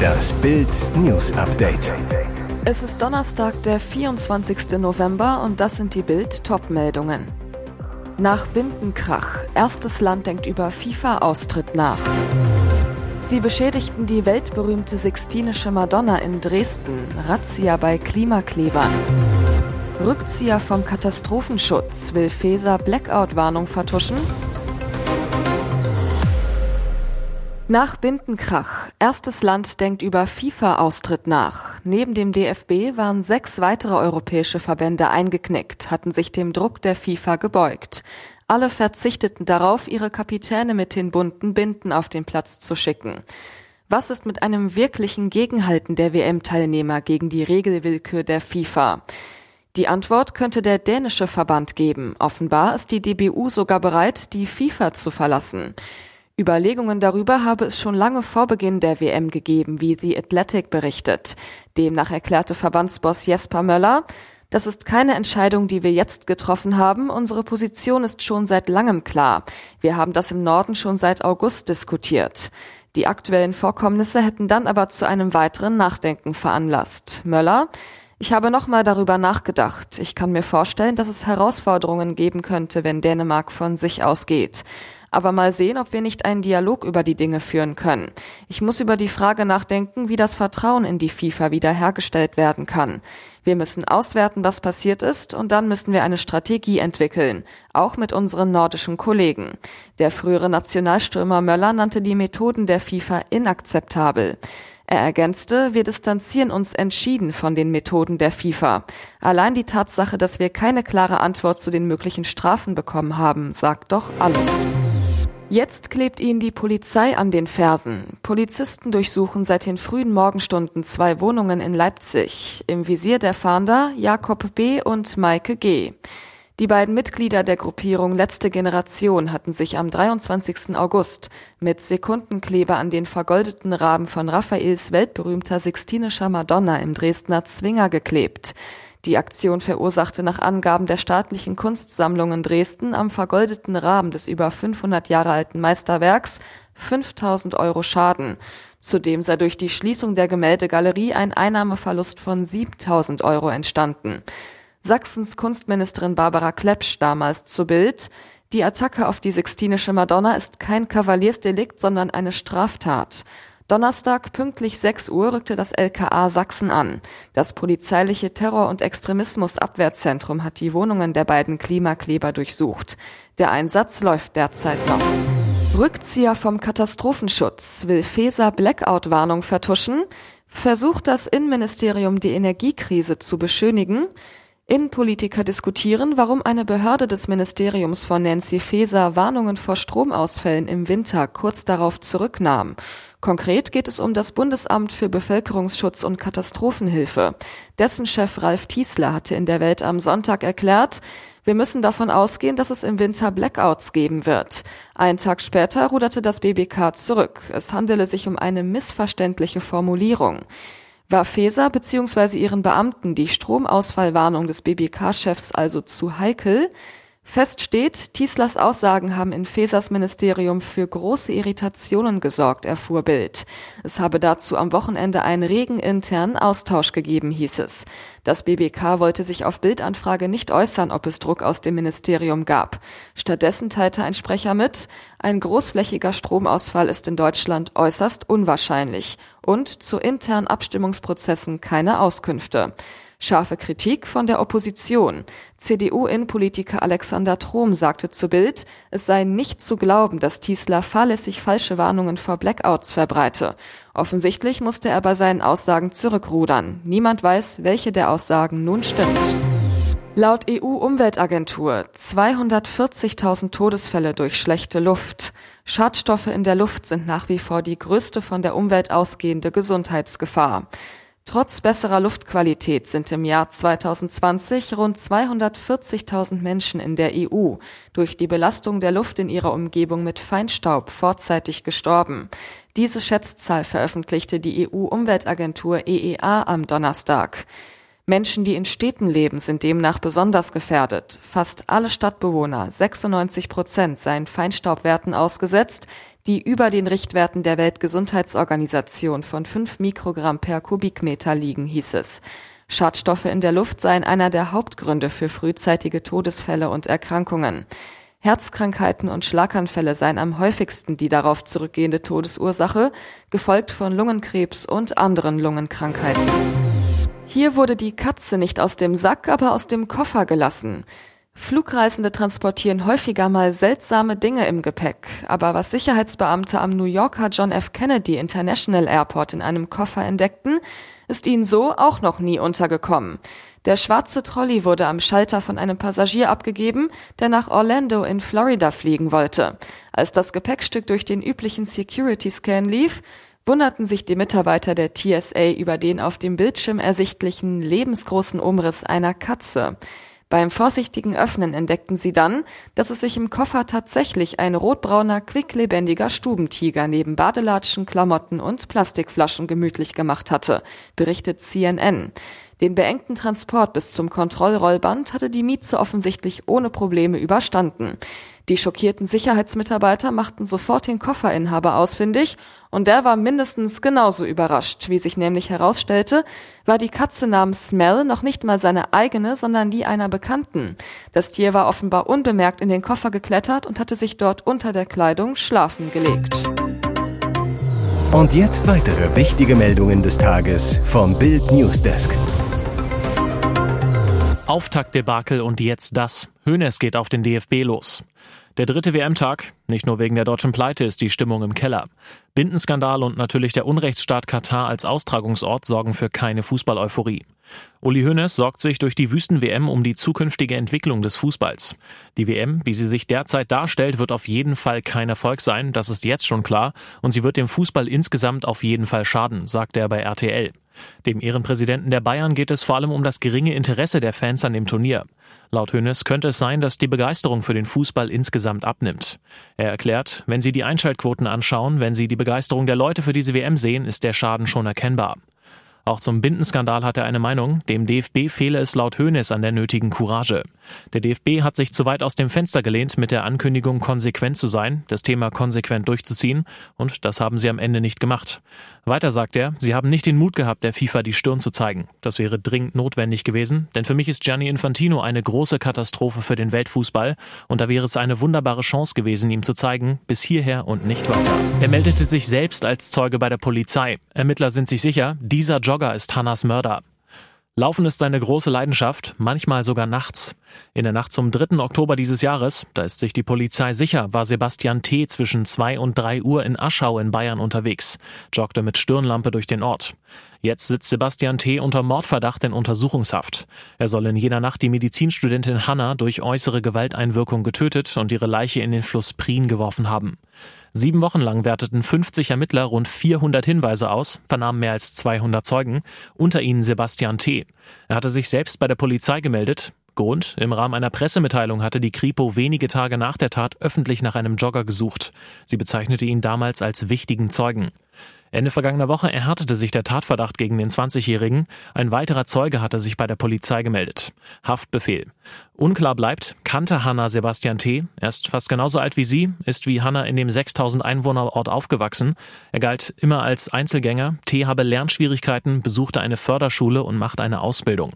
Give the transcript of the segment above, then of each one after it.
Das Bild News Update. Es ist Donnerstag, der 24. November und das sind die Bild Topmeldungen. Nach Bindenkrach. Erstes Land denkt über FIFA-Austritt nach. Sie beschädigten die weltberühmte Sixtinische Madonna in Dresden. Razzia bei Klimaklebern. Rückzieher vom Katastrophenschutz. Will Feser Blackout-Warnung vertuschen? Nach Bindenkrach. Erstes Land denkt über FIFA-Austritt nach. Neben dem DFB waren sechs weitere europäische Verbände eingeknickt, hatten sich dem Druck der FIFA gebeugt. Alle verzichteten darauf, ihre Kapitäne mit den bunten Binden auf den Platz zu schicken. Was ist mit einem wirklichen Gegenhalten der WM-Teilnehmer gegen die Regelwillkür der FIFA? Die Antwort könnte der dänische Verband geben. Offenbar ist die DBU sogar bereit, die FIFA zu verlassen. Überlegungen darüber habe es schon lange vor Beginn der WM gegeben, wie The Athletic berichtet. Demnach erklärte Verbandsboss Jesper Möller, das ist keine Entscheidung, die wir jetzt getroffen haben. Unsere Position ist schon seit langem klar. Wir haben das im Norden schon seit August diskutiert. Die aktuellen Vorkommnisse hätten dann aber zu einem weiteren Nachdenken veranlasst. Möller, ich habe nochmal darüber nachgedacht. Ich kann mir vorstellen, dass es Herausforderungen geben könnte, wenn Dänemark von sich ausgeht. Aber mal sehen, ob wir nicht einen Dialog über die Dinge führen können. Ich muss über die Frage nachdenken, wie das Vertrauen in die FIFA wiederhergestellt werden kann. Wir müssen auswerten, was passiert ist, und dann müssen wir eine Strategie entwickeln, auch mit unseren nordischen Kollegen. Der frühere Nationalstürmer Möller nannte die Methoden der FIFA inakzeptabel. Er ergänzte, wir distanzieren uns entschieden von den Methoden der FIFA. Allein die Tatsache, dass wir keine klare Antwort zu den möglichen Strafen bekommen haben, sagt doch alles. Jetzt klebt ihnen die Polizei an den Fersen. Polizisten durchsuchen seit den frühen Morgenstunden zwei Wohnungen in Leipzig. Im Visier der Fahnder Jakob B. und Maike G. Die beiden Mitglieder der Gruppierung Letzte Generation hatten sich am 23. August mit Sekundenkleber an den vergoldeten Raben von Raffaels weltberühmter Sixtinischer Madonna im Dresdner Zwinger geklebt. Die Aktion verursachte nach Angaben der staatlichen Kunstsammlung in Dresden am vergoldeten Rahmen des über 500 Jahre alten Meisterwerks 5000 Euro Schaden. Zudem sei durch die Schließung der Gemäldegalerie ein Einnahmeverlust von 7000 Euro entstanden. Sachsens Kunstministerin Barbara Klepsch damals zu Bild. Die Attacke auf die Sixtinische Madonna ist kein Kavaliersdelikt, sondern eine Straftat. Donnerstag pünktlich 6 Uhr rückte das LKA Sachsen an. Das polizeiliche Terror- und Extremismusabwehrzentrum hat die Wohnungen der beiden Klimakleber durchsucht. Der Einsatz läuft derzeit noch. Rückzieher vom Katastrophenschutz will Feser Blackout-Warnung vertuschen, versucht das Innenministerium die Energiekrise zu beschönigen, Innenpolitiker diskutieren, warum eine Behörde des Ministeriums von Nancy Faeser Warnungen vor Stromausfällen im Winter kurz darauf zurücknahm. Konkret geht es um das Bundesamt für Bevölkerungsschutz und Katastrophenhilfe. Dessen Chef Ralf Tiesler hatte in der Welt am Sonntag erklärt, wir müssen davon ausgehen, dass es im Winter Blackouts geben wird. Einen Tag später ruderte das BBK zurück. Es handele sich um eine missverständliche Formulierung. War Feser bzw. ihren Beamten die Stromausfallwarnung des BBK-Chefs also zu heikel? Fest steht, Tieslers Aussagen haben in Fesers Ministerium für große Irritationen gesorgt, erfuhr Bild. Es habe dazu am Wochenende einen regen internen Austausch gegeben, hieß es. Das BBK wollte sich auf Bildanfrage nicht äußern, ob es Druck aus dem Ministerium gab. Stattdessen teilte ein Sprecher mit, ein großflächiger Stromausfall ist in Deutschland äußerst unwahrscheinlich und zu internen Abstimmungsprozessen keine Auskünfte. Scharfe Kritik von der Opposition. CDU-Innenpolitiker Alexander Trom sagte zu Bild, es sei nicht zu glauben, dass Tiesler fahrlässig falsche Warnungen vor Blackouts verbreite. Offensichtlich musste er bei seinen Aussagen zurückrudern. Niemand weiß, welche der Aussagen nun stimmt. Laut EU-Umweltagentur 240.000 Todesfälle durch schlechte Luft. Schadstoffe in der Luft sind nach wie vor die größte von der Umwelt ausgehende Gesundheitsgefahr. Trotz besserer Luftqualität sind im Jahr 2020 rund 240.000 Menschen in der EU durch die Belastung der Luft in ihrer Umgebung mit Feinstaub vorzeitig gestorben. Diese Schätzzahl veröffentlichte die EU-Umweltagentur EEA am Donnerstag. Menschen, die in Städten leben, sind demnach besonders gefährdet. Fast alle Stadtbewohner, 96 Prozent, seien Feinstaubwerten ausgesetzt, die über den Richtwerten der Weltgesundheitsorganisation von 5 Mikrogramm per Kubikmeter liegen, hieß es. Schadstoffe in der Luft seien einer der Hauptgründe für frühzeitige Todesfälle und Erkrankungen. Herzkrankheiten und Schlaganfälle seien am häufigsten die darauf zurückgehende Todesursache, gefolgt von Lungenkrebs und anderen Lungenkrankheiten. Hier wurde die Katze nicht aus dem Sack, aber aus dem Koffer gelassen. Flugreisende transportieren häufiger mal seltsame Dinge im Gepäck, aber was Sicherheitsbeamte am New Yorker John F. Kennedy International Airport in einem Koffer entdeckten, ist ihnen so auch noch nie untergekommen. Der schwarze Trolley wurde am Schalter von einem Passagier abgegeben, der nach Orlando in Florida fliegen wollte. Als das Gepäckstück durch den üblichen Security-Scan lief, wunderten sich die Mitarbeiter der TSA über den auf dem Bildschirm ersichtlichen lebensgroßen Umriss einer Katze. Beim vorsichtigen Öffnen entdeckten sie dann, dass es sich im Koffer tatsächlich ein rotbrauner, quicklebendiger Stubentiger neben Badelatschen, Klamotten und Plastikflaschen gemütlich gemacht hatte, berichtet CNN. Den beengten Transport bis zum Kontrollrollband hatte die Mieze offensichtlich ohne Probleme überstanden. Die schockierten Sicherheitsmitarbeiter machten sofort den Kofferinhaber ausfindig und der war mindestens genauso überrascht. Wie sich nämlich herausstellte, war die Katze namens Smell noch nicht mal seine eigene, sondern die einer Bekannten. Das Tier war offenbar unbemerkt in den Koffer geklettert und hatte sich dort unter der Kleidung schlafen gelegt. Und jetzt weitere wichtige Meldungen des Tages vom Bild Newsdesk. Auftaktdebakel und jetzt das. Hönes geht auf den DFB los. Der dritte WM-Tag, nicht nur wegen der deutschen Pleite ist die Stimmung im Keller. Bindenskandal und natürlich der Unrechtsstaat Katar als Austragungsort sorgen für keine Fußball-Euphorie. Uli Hoeneß sorgt sich durch die Wüsten-WM um die zukünftige Entwicklung des Fußballs. Die WM, wie sie sich derzeit darstellt, wird auf jeden Fall kein Erfolg sein, das ist jetzt schon klar, und sie wird dem Fußball insgesamt auf jeden Fall schaden, sagt er bei RTL. Dem Ehrenpräsidenten der Bayern geht es vor allem um das geringe Interesse der Fans an dem Turnier. Laut Hönes könnte es sein, dass die Begeisterung für den Fußball insgesamt abnimmt. Er erklärt, wenn Sie die Einschaltquoten anschauen, wenn Sie die Begeisterung der Leute für diese WM sehen, ist der Schaden schon erkennbar. Auch zum Bindenskandal hat er eine Meinung. Dem DFB fehle es laut Hoeneß an der nötigen Courage. Der DFB hat sich zu weit aus dem Fenster gelehnt mit der Ankündigung, konsequent zu sein, das Thema konsequent durchzuziehen, und das haben sie am Ende nicht gemacht. Weiter sagt er, sie haben nicht den Mut gehabt, der FIFA die Stirn zu zeigen. Das wäre dringend notwendig gewesen, denn für mich ist Gianni Infantino eine große Katastrophe für den Weltfußball und da wäre es eine wunderbare Chance gewesen, ihm zu zeigen, bis hierher und nicht weiter. Er meldete sich selbst als Zeuge bei der Polizei. Ermittler sind sich sicher, dieser Jogger ist Hannas Mörder. Laufen ist seine große Leidenschaft, manchmal sogar nachts. In der Nacht zum 3. Oktober dieses Jahres, da ist sich die Polizei sicher, war Sebastian T. zwischen 2 und 3 Uhr in Aschau in Bayern unterwegs, joggte mit Stirnlampe durch den Ort. Jetzt sitzt Sebastian T. unter Mordverdacht in Untersuchungshaft. Er soll in jener Nacht die Medizinstudentin Hanna durch äußere Gewalteinwirkung getötet und ihre Leiche in den Fluss Prien geworfen haben. Sieben Wochen lang werteten 50 Ermittler rund 400 Hinweise aus, vernahmen mehr als 200 Zeugen, unter ihnen Sebastian T. Er hatte sich selbst bei der Polizei gemeldet. Grund, im Rahmen einer Pressemitteilung hatte die Kripo wenige Tage nach der Tat öffentlich nach einem Jogger gesucht. Sie bezeichnete ihn damals als wichtigen Zeugen. Ende vergangener Woche erhärtete sich der Tatverdacht gegen den 20-Jährigen. Ein weiterer Zeuge hatte sich bei der Polizei gemeldet. Haftbefehl. Unklar bleibt, kannte Hanna Sebastian T. Er ist fast genauso alt wie sie, ist wie Hanna in dem 6000 Einwohner Ort aufgewachsen. Er galt immer als Einzelgänger. T. habe Lernschwierigkeiten, besuchte eine Förderschule und macht eine Ausbildung.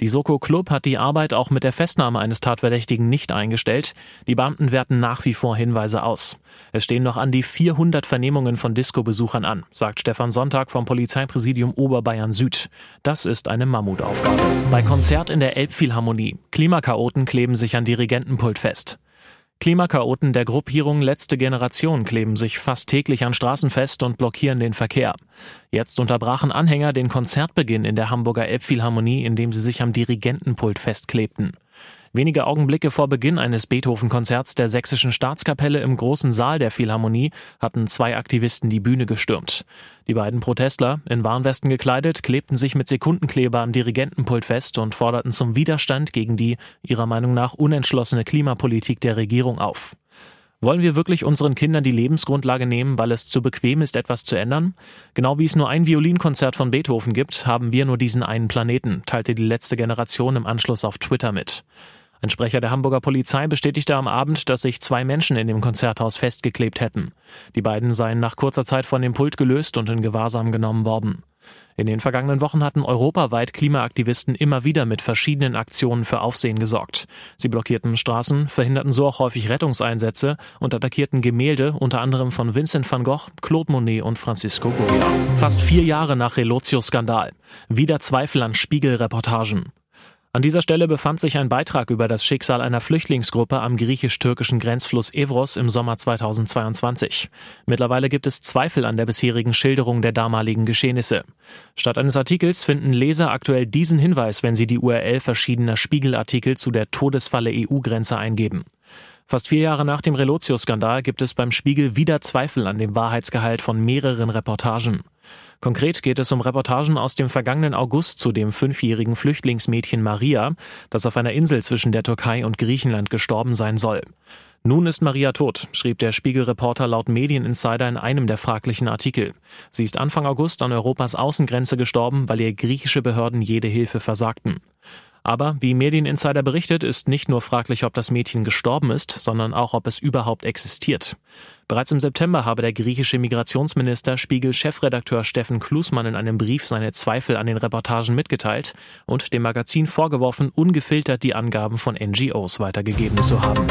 Die Soko Club hat die Arbeit auch mit der Festnahme eines Tatverdächtigen nicht eingestellt. Die Beamten werten nach wie vor Hinweise aus. Es stehen noch an die 400 Vernehmungen von Disco-Besuchern an, sagt Stefan Sonntag vom Polizeipräsidium Oberbayern Süd. Das ist eine Mammutaufgabe. Bei Konzert in der Elbphilharmonie. Klimakaoten kleben sich an Dirigentenpult fest. Klimakaoten der Gruppierung Letzte Generation kleben sich fast täglich an Straßen fest und blockieren den Verkehr. Jetzt unterbrachen Anhänger den Konzertbeginn in der Hamburger Elbphilharmonie, indem sie sich am Dirigentenpult festklebten. Wenige Augenblicke vor Beginn eines Beethoven-Konzerts der Sächsischen Staatskapelle im großen Saal der Philharmonie hatten zwei Aktivisten die Bühne gestürmt. Die beiden Protestler, in Warnwesten gekleidet, klebten sich mit Sekundenkleber am Dirigentenpult fest und forderten zum Widerstand gegen die, ihrer Meinung nach, unentschlossene Klimapolitik der Regierung auf. Wollen wir wirklich unseren Kindern die Lebensgrundlage nehmen, weil es zu bequem ist, etwas zu ändern? Genau wie es nur ein Violinkonzert von Beethoven gibt, haben wir nur diesen einen Planeten, teilte die letzte Generation im Anschluss auf Twitter mit. Ein Sprecher der Hamburger Polizei bestätigte am Abend, dass sich zwei Menschen in dem Konzerthaus festgeklebt hätten. Die beiden seien nach kurzer Zeit von dem Pult gelöst und in Gewahrsam genommen worden. In den vergangenen Wochen hatten europaweit Klimaaktivisten immer wieder mit verschiedenen Aktionen für Aufsehen gesorgt. Sie blockierten Straßen, verhinderten so auch häufig Rettungseinsätze und attackierten Gemälde, unter anderem von Vincent van Gogh, Claude Monet und Francisco Goya. Fast vier Jahre nach Relotio-Skandal. Wieder Zweifel an Spiegelreportagen. An dieser Stelle befand sich ein Beitrag über das Schicksal einer Flüchtlingsgruppe am griechisch-türkischen Grenzfluss Evros im Sommer 2022. Mittlerweile gibt es Zweifel an der bisherigen Schilderung der damaligen Geschehnisse. Statt eines Artikels finden Leser aktuell diesen Hinweis, wenn sie die URL verschiedener Spiegelartikel zu der Todesfalle EU-Grenze eingeben. Fast vier Jahre nach dem Relotio-Skandal gibt es beim Spiegel wieder Zweifel an dem Wahrheitsgehalt von mehreren Reportagen. Konkret geht es um Reportagen aus dem vergangenen August zu dem fünfjährigen Flüchtlingsmädchen Maria, das auf einer Insel zwischen der Türkei und Griechenland gestorben sein soll. Nun ist Maria tot, schrieb der Spiegelreporter laut Medieninsider in einem der fraglichen Artikel. Sie ist Anfang August an Europas Außengrenze gestorben, weil ihr griechische Behörden jede Hilfe versagten. Aber wie Medieninsider berichtet, ist nicht nur fraglich, ob das Mädchen gestorben ist, sondern auch, ob es überhaupt existiert. Bereits im September habe der griechische Migrationsminister Spiegel-Chefredakteur Steffen Klusmann in einem Brief seine Zweifel an den Reportagen mitgeteilt und dem Magazin vorgeworfen, ungefiltert die Angaben von NGOs weitergegeben zu haben.